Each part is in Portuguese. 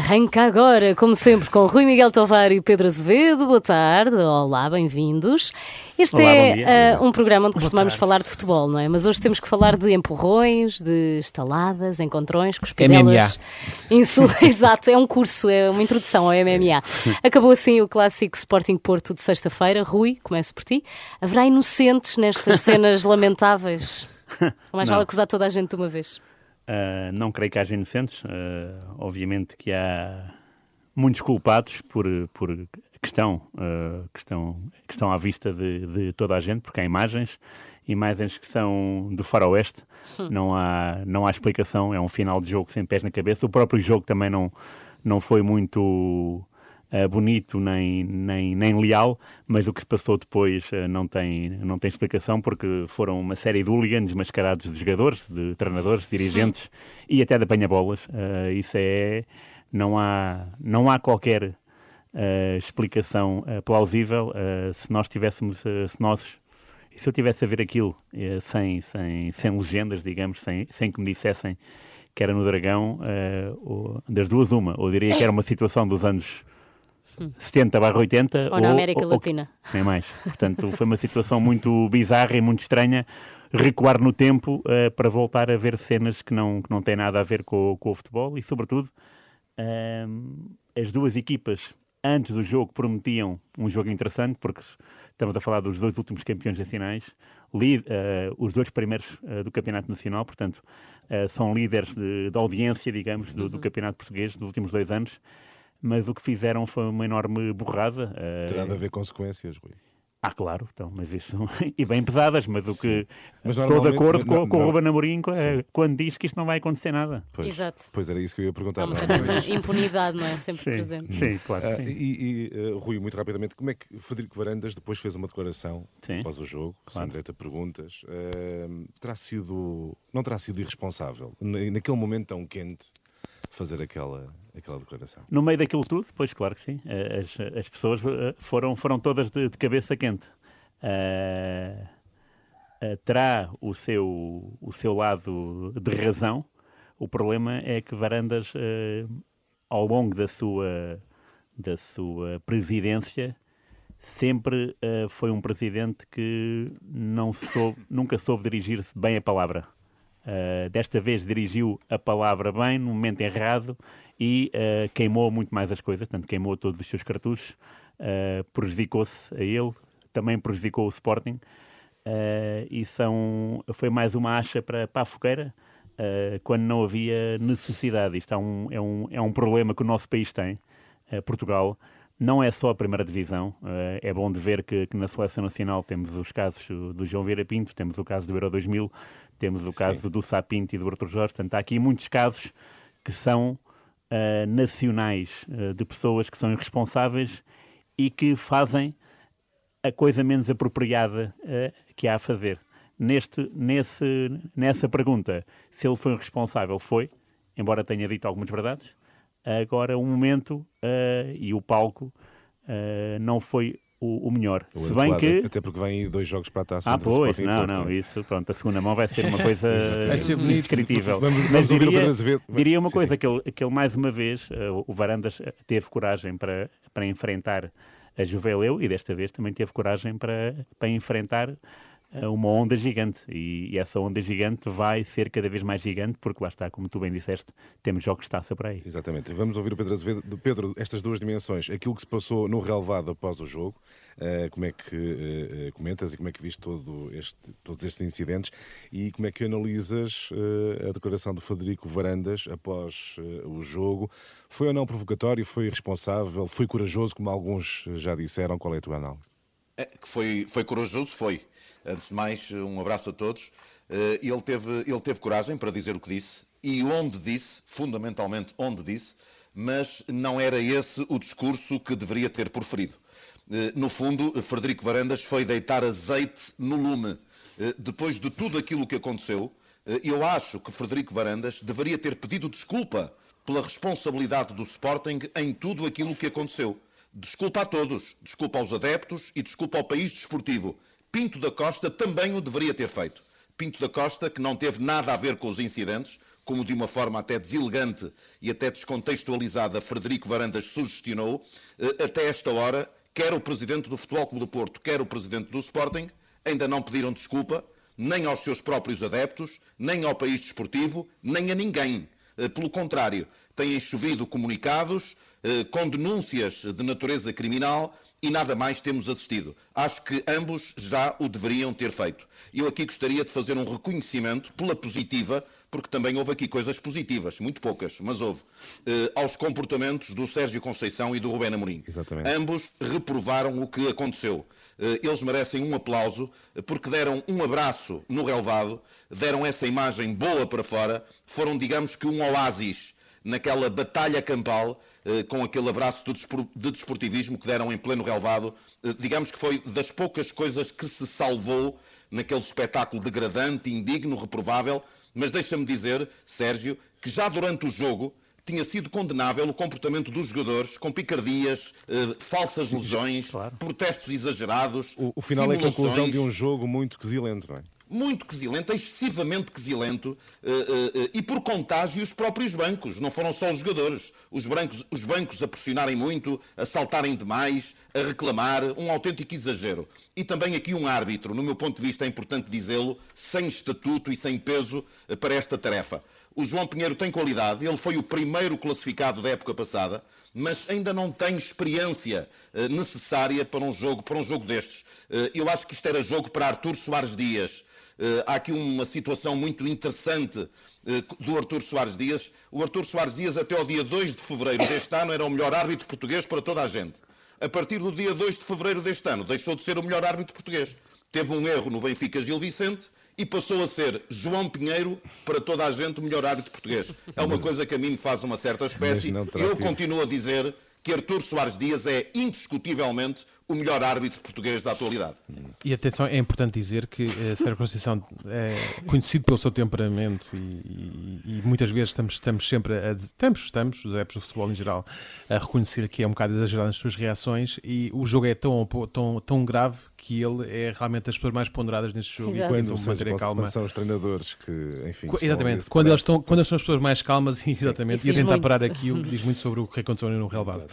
Arranca agora, como sempre, com Rui Miguel Tovar e Pedro Azevedo. Boa tarde, olá, bem-vindos. Este Olá, é uh, um programa onde costumamos falar de futebol, não é? Mas hoje temos que falar de empurrões, de estaladas, encontrões, cuspidelas. Insul... Exato, é um curso, é uma introdução ao MMA. Acabou assim o clássico Sporting Porto de sexta-feira. Rui, começo por ti. Haverá inocentes nestas cenas lamentáveis? Mais vale acusar toda a gente de uma vez? Uh, não creio que haja inocentes. Uh, obviamente que há muitos culpados por, por questão, uh, que, estão, que estão à vista de, de toda a gente, porque há imagens, imagens que são do faroeste, não há, não há explicação, é um final de jogo sem pés na cabeça. O próprio jogo também não, não foi muito uh, bonito nem, nem, nem leal, mas o que se passou depois uh, não, tem, não tem explicação, porque foram uma série de hooligans mascarados de jogadores, de treinadores, dirigentes e até de apanha-bolas. Uh, isso é. Não há, não há qualquer explicação plausível. Se nós tivéssemos, se nós, e se eu tivesse a ver aquilo sem, sem, sem legendas, digamos, sem, sem que me dissessem que era no Dragão, uh, ou- das duas uma, ou diria que era uma situação dos anos 70 barra 80 Ou na América Latina. nem mais. Portanto, foi uma situação muito bizarra e muito estranha recuar no tempo eh, para voltar a ver cenas que não, que não têm nada a ver com, com o futebol e, sobretudo, ehm, as duas equipas antes do jogo prometiam um jogo interessante, porque estamos a falar dos dois últimos campeões nacionais, eh, os dois primeiros do Campeonato Nacional, portanto, são líderes de, de audiência, digamos, do, do Campeonato Português dos últimos dois anos. Mas o que fizeram foi uma enorme borrada. eh, Terá de haver consequências, Rui. ah, claro, então, mas isso. e bem pesadas, mas o que. Mas Estou de acordo com, com o Ruben Amorim eh, quando diz que isto não vai acontecer nada. Pois, Exato. Pois era isso que eu ia Há perguntar. uma não é? certa impunidade, não é? Sempre Sim, presente. sim, claro. Ah, sim. e, e, uh, Rui, muito rapidamente, como é que Frederico Varandas depois fez uma declaração Sim. após o jogo, Claro. sem direito a perguntas? Ah, terá sido, não terá sido irresponsável, na- naquele momento tão quente, fazer aquela, aquela declaração? No meio daquilo tudo, pois claro que sim. eh, As, as pessoas eh, foram, foram todas de, de cabeça quente. Ah, ah, terá o seu, o seu lado de razão. O problema é que Varandas, eh, ao longo da sua, da sua presidência, sempre foi um presidente que não soube, nunca soube dirigir-se bem a palavra. Uh, desta vez dirigiu a palavra bem, no momento errado, e uh, queimou muito mais as coisas, portanto, queimou todos os seus cartuchos, uh, prejudicou-se a ele, também prejudicou o Sporting, uh, e são, foi mais uma acha para, para a fogueira, quando não havia necessidade. Isto é um, é, um, é um problema que o nosso país tem, Portugal. Não é só a primeira divisão, é bom de ver que, que na seleção nacional temos os casos do João Vieira Pinto, temos o caso do Euro 2000, temos o caso Sim. do Sapinto e do Arthur Jorge, portanto há aqui muitos casos que são uh, nacionais, uh, de pessoas que são irresponsáveis e que fazem a coisa menos apropriada uh, que há a fazer. Neste, nesse, nessa pergunta, se ele foi responsável, foi, embora tenha dito algumas verdades. Agora, o momento e o palco não foi o, o melhor. O Se bem que. Até porque vem aí dois jogos para a taça. Ah, pois, não, não, é? isso, pronto, a segunda mão vai ser uma coisa indescritível. Vamos- Mas vamos o diria, diria uma Sim, coisa, sim. Que, ele, que ele mais uma vez, eh, o Varandas eh, teve coragem para, para enfrentar a Juveleu e desta vez também teve coragem para, para enfrentar uma onda gigante e, essa onda gigante vai ser cada vez mais gigante porque lá está, como tu bem disseste, temos jogos de taça por aí. Exatamente. Vamos ouvir o Pedro Azevedo. Do Pedro, estas duas dimensões, aquilo que se passou no relevado após o jogo, eh, como é que eh, eh, comentas e como é que viste todo este, todos estes incidentes e como é que analisas eh, a declaração do Frederico Varandas após eh, o jogo? Foi ou não provocatório? Foi irresponsável? Foi corajoso, como alguns já disseram? Qual é a tua análise? É, que foi, foi corajoso, foi. Antes de mais, um abraço a todos. Eh, Ele teve, ele teve coragem para dizer o que disse e onde disse, fundamentalmente onde disse, mas não era esse o discurso que deveria ter proferido. Eh, No fundo, Frederico Varandas foi deitar azeite no lume. Eh, Depois de tudo aquilo que aconteceu, eu acho que Frederico Varandas deveria ter pedido desculpa pela responsabilidade do Sporting em tudo aquilo que aconteceu. Desculpa a todos, desculpa aos adeptos e desculpa ao país desportivo. Pinto da Costa também o deveria ter feito. Pinto da Costa, que não teve nada a ver com os incidentes, como de uma forma até deselegante e até descontextualizada Frederico Varandas sugestionou, eh, até esta hora, quer o presidente do Futebol Clube do Porto, quer o presidente do Sporting, ainda não pediram desculpa, nem aos seus próprios adeptos, nem ao país desportivo, nem a ninguém. Eh, pelo contrário, têm chovido comunicados eh, com denúncias de natureza criminal e nada mais temos assistido. Acho que ambos já o deveriam ter feito. Eu aqui gostaria de fazer um reconhecimento pela positiva, porque também houve aqui coisas positivas, muito poucas, mas houve, eh, aos comportamentos do Sérgio Conceição e do Rubén Amorim. Exatamente. Ambos reprovaram o que aconteceu. Eh, eles merecem um aplauso porque deram um abraço no relevado, deram essa imagem boa para fora, foram, digamos que, um oásis naquela batalha campal eh, com aquele abraço de desportivismo que deram em pleno relevado. Eh, digamos que foi das poucas coisas que se salvou naquele espetáculo degradante, indigno, reprovável. Mas deixa-me dizer, Sérgio, que já durante o jogo tinha sido condenável o comportamento dos jogadores com picardias, eh, falsas lesões, claro. protestos exagerados. O, o final é a conclusão de um jogo muito quesilento, não é? Muito quesilento, excessivamente quesilento, uh, uh, uh, e por contágio os próprios bancos, não foram só os jogadores. Os, bancos, os bancos a pressionarem muito, a saltarem demais, a reclamar, um autêntico exagero. E também aqui um árbitro, no meu ponto de vista é importante dizê-lo, sem estatuto e sem peso para esta tarefa. O João Pinheiro tem qualidade, ele foi o primeiro classificado da época passada, mas ainda não tem experiência necessária para um jogo, para um jogo destes. eu acho que isto era jogo para Artur Soares Dias, eh, há aqui uma situação muito interessante eh, do Artur Soares Dias. O Artur Soares Dias, até ao dia 2 de fevereiro deste ano, era o melhor árbitro português para toda a gente. A partir do dia 2 de fevereiro deste ano, deixou de ser o melhor árbitro português. Teve um erro no Benfica Gil Vicente e passou a ser João Pinheiro para toda a gente o melhor árbitro português. É uma coisa que a mim me faz uma certa espécie. Eu continuo a dizer que Artur Soares Dias é indiscutivelmente o melhor árbitro português da atualidade. E atenção, é importante dizer que uh, Sérgio Conceição é conhecido pelo seu temperamento e, e, e muitas vezes estamos, estamos sempre a estamos, estamos, os adeptos do futebol em geral, a reconhecer que é um bocado exagerado nas suas reações e o jogo é tão, tão, tão grave que ele é realmente as pessoas mais ponderadas neste jogo Exato. e quando manter calma. são os treinadores que, enfim, exatamente, quando eles estão, quando são as pessoas mais calmas, exatamente, e a tentar muito. parar aquilo, diz muito sobre o que aconteceu no relevado.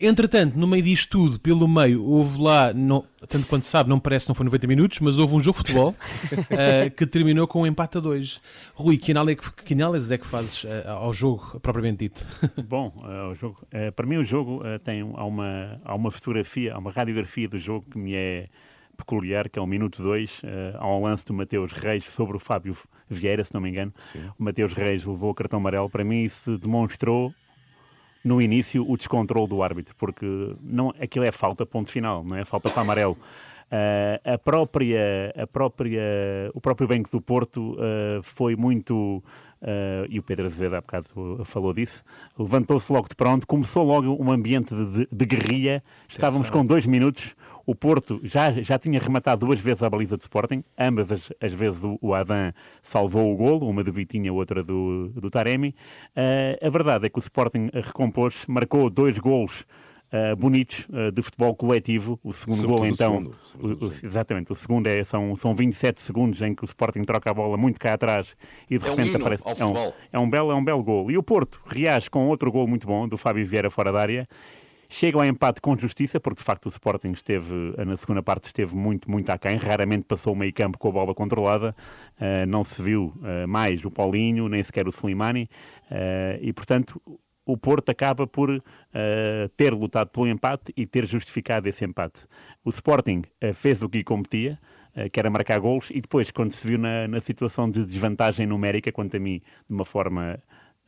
Entretanto, no meio disto tudo, pelo meio, houve lá, não, tanto quanto sabe, não parece, não foi 90 minutos, mas houve um jogo de futebol uh, que terminou com um empate a dois. Rui, que análise, que análise é que fazes uh, ao jogo propriamente dito? Bom, uh, o jogo, para mim o jogo tem há uma, há uma fotografia, há uma radiografia do jogo que me é peculiar, que é o minuto 2, uh, há um lance do Mateus Reis sobre o Fábio Vieira, se não me engano. Sim. O Mateus Reis levou o cartão amarelo. Para mim, isso demonstrou no início o descontrole do árbitro, porque não, aquilo é falta, ponto final, não é falta para amarelo. Uh, a própria, a própria, o próprio Banco do Porto uh, foi muito Uh, e o Pedro Azevedo há bocado falou disso, levantou-se logo de pronto, começou logo um ambiente de, de, guerrilha, estávamos com dois minutos, o Porto já, já tinha rematado duas vezes a baliza de Sporting, ambas as, as vezes o, o Adam salvou o golo, uma do Vitinha, outra do, do Taremi. Uh, a verdade é que o Sporting recompôs, marcou dois golos Uh, bonitos uh, de futebol coletivo. O segundo gol, então, o segundo, o, o, exatamente, o segundo é, são, são 27 segundos em que o Sporting troca a bola muito cá atrás e de é repente um aparece. É um, é um, belo, é um belo gol. E o Porto reage com outro gol muito bom do Fábio Vieira fora da área Chega ao empate com justiça, porque de facto o Sporting esteve, na segunda parte esteve muito, muito aquém, raramente passou o meio campo com a bola controlada, uh, não se viu uh, mais o Paulinho, nem sequer o Slimani, uh, e portanto o Porto acaba por ter lutado pelo empate e ter justificado esse empate. O Sporting fez o que competia, que era marcar golos, e depois, quando se viu na, na situação de desvantagem numérica, quanto a mim, de uma forma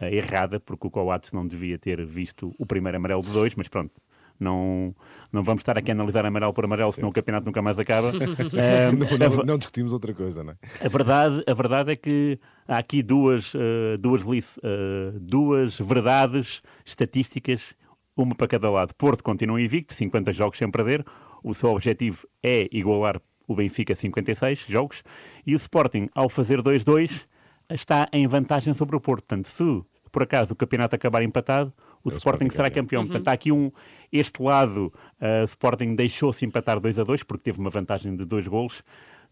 uh, errada, porque o Coates não devia ter visto o primeiro amarelo de dois, mas pronto, não, não vamos estar aqui a analisar amarelo por amarelo, senão o campeonato nunca mais acaba. não, não, não, discutimos outra coisa, não é? A verdade, a verdade é que há aqui duas, uh, duas, uh, duas verdades estatísticas, uma para cada lado. Porto continua invicto, 50 jogos sem perder. O seu objetivo é igualar o Benfica 56 jogos. E o Sporting, ao fazer 2-2, está em vantagem sobre o Porto. Portanto, se por acaso o campeonato acabar empatado, o, o Sporting, Sporting será campeão. Uhum. Portanto, há aqui um. Este lado, uh, Sporting deixou-se empatar 2 a 2 porque teve uma vantagem de dois golos.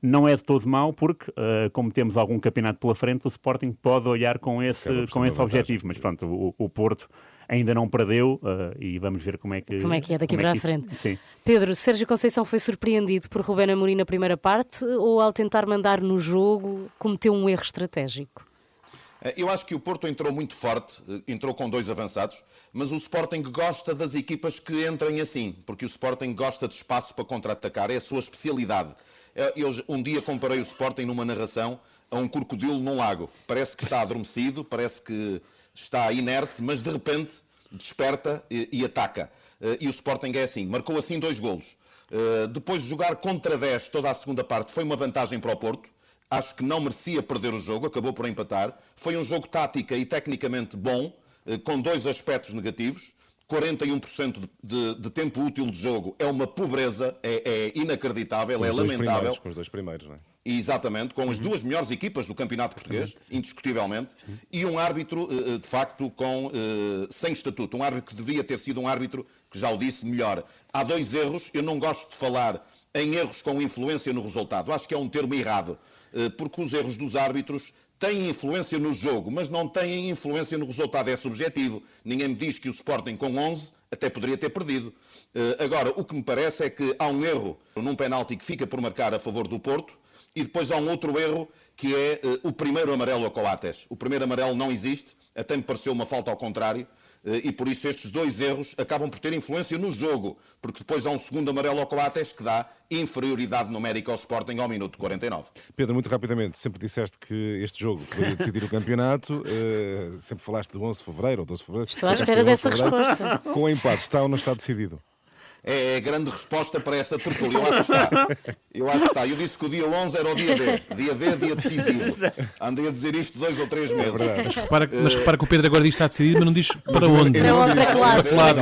não é de todo mau, porque, uh, como temos algum campeonato pela frente, o Sporting pode olhar com esse, com esse objetivo. Mas pronto, o, o Porto ainda não perdeu uh, e vamos ver como é que como é que é daqui é para a frente. Sim. Pedro, Sérgio Conceição foi surpreendido por Rubén Amorim na primeira parte ou ao tentar mandar no jogo cometeu um erro estratégico? Eh, eu acho que o Porto entrou muito forte, entrou com dois avançados, mas o Sporting gosta das equipas que entrem assim, porque o Sporting gosta de espaço para contra-atacar, é a sua especialidade. Eu um dia comparei o Sporting numa narração a um crocodilo num lago. Parece que está adormecido, parece que está inerte, mas de repente desperta e, e ataca. Eh, e o Sporting é assim, marcou assim dois golos. Eh, depois de jogar contra 10 toda a segunda parte, foi uma vantagem para o Porto. Acho que não merecia perder o jogo, acabou por empatar. Foi um jogo tática e tecnicamente bom, eh, com dois aspectos negativos. 41% de, de, de, tempo útil de jogo é uma pobreza, é, é inacreditável, é lamentável. Com os dois primeiros, não é? Exatamente, com as duas melhores equipas do campeonato português, indiscutivelmente, Sim. e um árbitro, eh, eh, de facto, com, sem estatuto. Um árbitro que devia ter sido um árbitro, que já o disse, melhor. Há dois erros, eu não gosto de falar em erros com influência no resultado. Acho que é um termo errado, porque os erros dos árbitros têm influência no jogo, mas não têm influência no resultado. É subjetivo. Ninguém me diz que o Sporting com 11 até poderia ter perdido. Uh, agora, o que me parece é que há um erro num penalti que fica por marcar a favor do Porto e depois há um outro erro que é uh, o primeiro amarelo a Coates. O primeiro amarelo não existe, até me pareceu uma falta ao contrário. Eh, e por isso estes dois erros acabam por ter influência no jogo, porque depois há um segundo amarelo ao Coates que dá inferioridade numérica ao Sporting ao minuto 49. Pedro, muito rapidamente, sempre disseste que este jogo poderia decidir o campeonato, uh, sempre falaste de 11 de fevereiro ou 12 de fevereiro. Estou à espera dessa resposta. Com o empate, está ou não está decidido? É a grande resposta para esta tertúlia. Eu acho que está. Eu acho que está. Eu disse que o dia 11 era o dia D. Dia D, dia decisivo. Andei a dizer isto dois ou três meses. É mas, repara, mas repara que o Pedro agora diz que está decidido, mas não diz para onde. Para outra classe. Claro.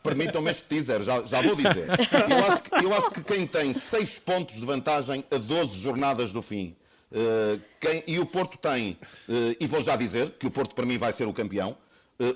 Permitam-me este teaser, já, já vou dizer. Eu acho, que, eu acho que quem tem 6 pontos de vantagem a 12 jornadas do fim, uh, quem, e o Porto tem, uh, e vou já dizer que o Porto para mim vai ser o campeão,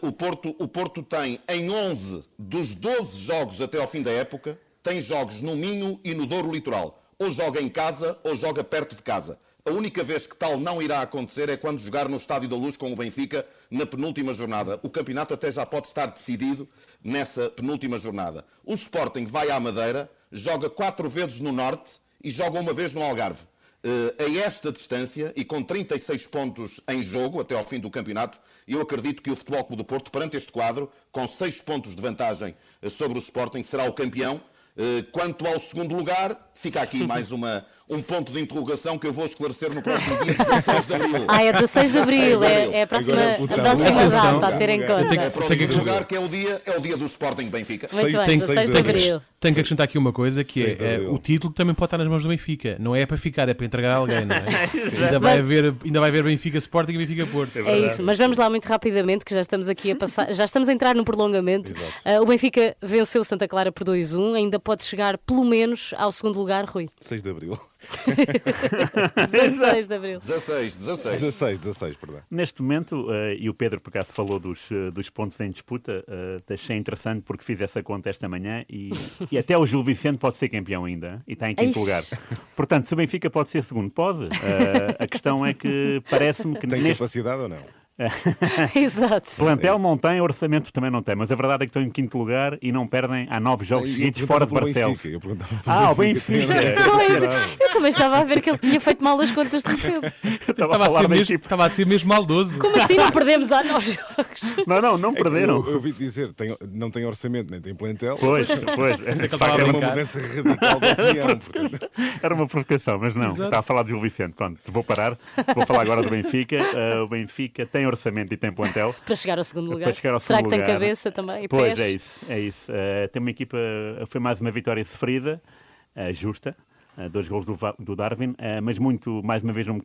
o Porto, o Porto tem em 11 dos 12 jogos até ao fim da época, tem jogos no Minho e no Douro Litoral. Ou joga em casa ou joga perto de casa. A única vez que tal não irá acontecer é quando jogar no Estádio da Luz com o Benfica na penúltima jornada. O campeonato até já pode estar decidido nessa penúltima jornada. O Sporting vai à Madeira, joga quatro vezes no Norte e joga uma vez no Algarve. Uh, a esta distância e com 36 pontos em jogo até ao fim do campeonato, eu acredito que o Futebol Clube do Porto, perante este quadro, com 6 pontos de vantagem eh, sobre o Sporting, será o campeão. Uh, quanto ao segundo lugar, fica aqui mais uma, um ponto de interrogação que eu vou esclarecer no próximo dia 16 de abril. Ah, é 16 de abril, é, é a próxima, a próxima data a ter em conta. É o próximo lugar que é o dia, é o dia do Sporting Benfica. Muito bem, 16 de abril. Tenho que acrescentar aqui uma coisa que é, é, o título também pode estar nas mãos do Benfica. Não é para ficar, é para entregar a alguém, não é? ainda, vai haver, ainda vai haver Benfica Sporting e Benfica Porto. É, é, isso, mas vamos lá muito rapidamente, que já estamos aqui a passar, já estamos a entrar no prolongamento. Uh, o Benfica venceu Santa Clara por 2-1, ainda pode chegar pelo menos ao segundo lugar, Rui. 6 de Abril. 16 de Abril. 16, 16. 16, 16, perdão. Neste momento, uh, e o Pedro por acaso falou dos, uh, dos pontos em disputa, uh, achei interessante porque fiz essa conta esta manhã e, e até o Gil Vicente pode ser campeão ainda e está em quinto Eish. lugar. Portanto, se o Benfica pode ser segundo, pode. Uh, a questão é que parece-me que. Tem neste... capacidade ou não? Exato. Plantel não tem, orçamento também não tem, mas a verdade é que estão em quinto lugar e não perdem há nove jogos seguidos fora de Barcelos. Ah, o Benfica. Pois, eu também estava a ver que ele tinha feito mal as contas de repente. Estava, a, ser mesmo, estava a ser mesmo maldoso. Como assim não perdemos há nove jogos? Não, não, não perderam. É eu, eu ouvi dizer, tem, não tem orçamento nem tem plantel. Pois, pois. É que era uma mudança radical da opinião. Era uma provocação, mas não. Exato. Estava a falar de Gil Vicente. Pronto, vou parar. Vou falar agora do Benfica. Uh, o Benfica tem orçamento e tem plantel. Para chegar ao segundo lugar. Chegar ao Será segundo que lugar. tem cabeça também? Pois, pés? é isso. É isso. Uh, tem uma equipa, foi mais uma vitória sofrida, uh, justa, uh, dois gols do, do Darwin, mas muito, mais uma vez, um,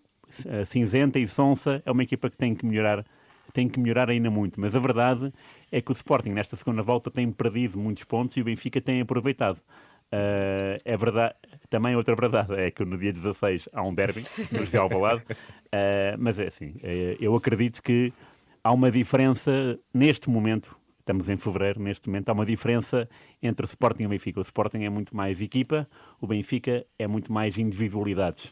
cinzenta e sonsa. É uma equipa que tem que melhorar tem que melhorar ainda muito, mas a verdade é que o Sporting nesta segunda volta tem perdido muitos pontos e o Benfica tem aproveitado. Uh, é verdade, também outra verdade é que no dia 16 há um derby no José Alvalade, uh, mas é assim, uh, eu acredito que há uma diferença neste momento estamos em fevereiro neste momento, há uma diferença entre o Sporting e o Benfica. O Sporting é muito mais equipa, o Benfica é muito mais individualidades.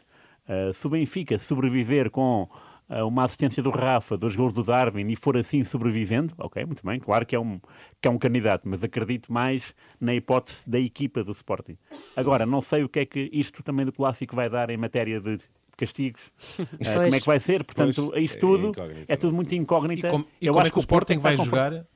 Uh, se o Benfica sobreviver com uma assistência do Rafa, dos gols do Darwin e for assim sobrevivendo, ok, muito bem, claro que é, um, que é um candidato, mas acredito mais na hipótese da equipa do Sporting. Agora, não sei o que é que isto também do clássico vai dar em matéria de castigos, uh, como é que vai ser, portanto, pois, isto tudo é, é, tudo muito incógnito. E, com, e Eu como acho é que o Sporting vai jogar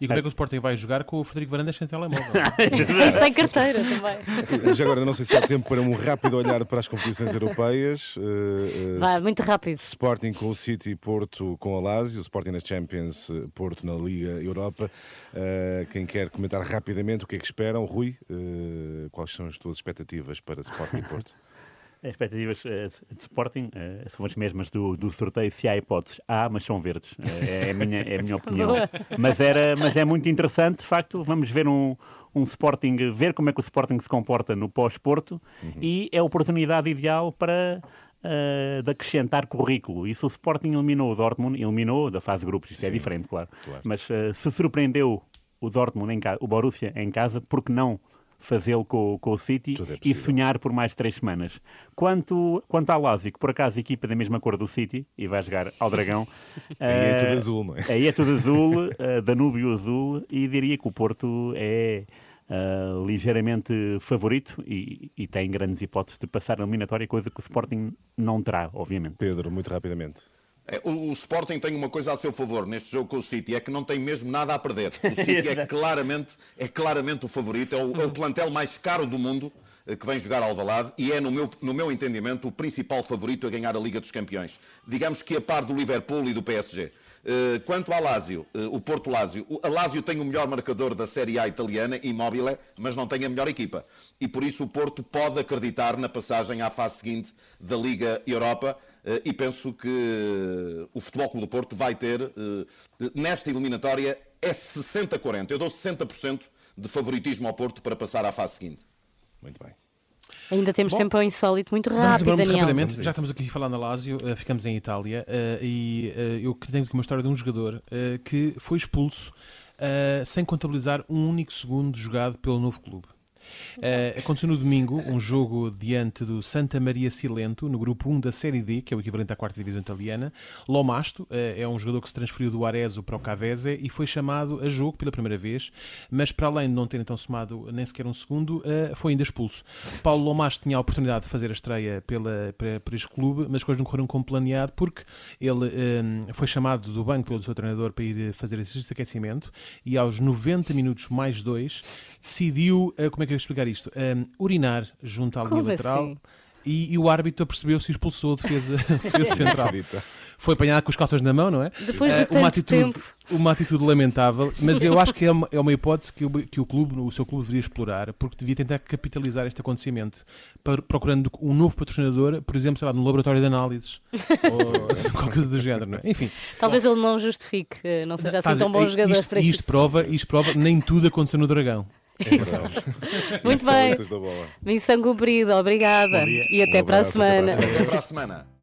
e como é que o Sporting vai jogar com o Frederico Varandas sem telemóvel? e sem carteira também. Já agora, não sei se há tempo para um rápido olhar para as competições europeias. Uh, uh, vai, muito rápido. Sporting com o City, Porto com a Lazio, Sporting na Champions, Porto na Liga Europa. Uh, quem quer comentar rapidamente o que é que esperam? Rui, quais são as tuas expectativas para Sporting e Porto? As expectativas uh, de Sporting uh, são as mesmas do, do sorteio, se há hipóteses. Há, mas são verdes. Uh, é, a minha, é a minha opinião. mas, era, mas é muito interessante, de facto, vamos ver um, um Sporting, ver como é que o Sporting se comporta no pós-Porto uhum. e é a oportunidade ideal para uh, de acrescentar currículo. E se o Sporting eliminou o Dortmund, eliminou da fase de grupos, isto é Sim, é diferente, claro. claro. Mas uh, se surpreendeu o Dortmund em casa, o Borussia em casa, porque não fazê-lo com, com, o City é e sonhar por mais três semanas. Quanto, quanto ao Lazio, que por acaso equipa da mesma cor do City e vai jogar ao Dragão. aí é tudo eh, azul, não é? Aí é tudo azul, uh, Danúbio azul, e diria que o Porto é. Uh, ligeiramente favorito e, e, tem grandes hipóteses de passar a eliminatória, coisa que o Sporting não terá, obviamente. Pedro, muito rapidamente. É, o, o, Sporting tem uma coisa a seu favor neste jogo com o City, é que não tem mesmo nada a perder. O City é claramente, é claramente o favorito, é o, é o plantel mais caro do mundo eh, que vem jogar ao Alvalade e é, no meu, no meu entendimento, o principal favorito a ganhar a Liga dos Campeões. Digamos que a par do Liverpool e do PSG. Eh, quanto ao Lazio, eh, o Porto Lazio, a Lazio tem o melhor marcador da Série A italiana, Immobile, mas não tem a melhor equipa. E por isso o Porto pode acreditar na passagem à fase seguinte da Liga Europa e penso que o Futebol Clube do Porto vai ter, eh, nesta eliminatória, é 60-40. Eu dou 60% de favoritismo ao Porto para passar à fase seguinte. Muito bem. Ainda temos Bom, tempo ao insólito muito rápido, muito Daniel. Rapidamente, já estamos aqui falando Lazio, uh, ficamos em Itália uh, e uh, eu tenho aqui uma história de um jogador que foi expulso sem contabilizar um único segundo jogado pelo novo clube. Uh, aconteceu no domingo um jogo diante do Santa Maria Silento, no grupo 1 da Série D, que é o equivalente à quarta divisão italiana. Lomasto uh, é um jogador que se transferiu do Arezzo para o Cavese e foi chamado a jogo pela primeira vez, mas para além de não ter então somado nem sequer um segundo, uh, foi ainda expulso. Paulo Lomasto tinha a oportunidade de fazer a estreia pela, para, para este clube, mas as coisas não correram como planeado porque ele foi chamado do banco pelo seu treinador para ir fazer de aquecimento e aos 90 minutos mais dois decidiu, como é que eu explicar isto? Um, urinar junto à linha Como lateral. Assim? E, e, o árbitro percebeu-se e expulsou a defesa, defesa central. Foi apanhado com os calções na mão, não é? Depois de uh, tanto uma atitude, tempo. Uma atitude lamentável, mas eu acho que é uma, é uma hipótese que o, que o clube, o seu clube deveria explorar, porque devia tentar capitalizar este acontecimento, para, procurando um novo patrocinador, por exemplo, sei lá, no laboratório de análises, ou qualquer coisa do género, não é? Enfim. Talvez bom, ele não justifique, não seja assim tão bom jogador isto, para isto. Prova, isto prova, nem tudo aconteceu no Dragão. É Muito bem. Missão cumprida, obrigada. E até um para a semana. Até para a semana.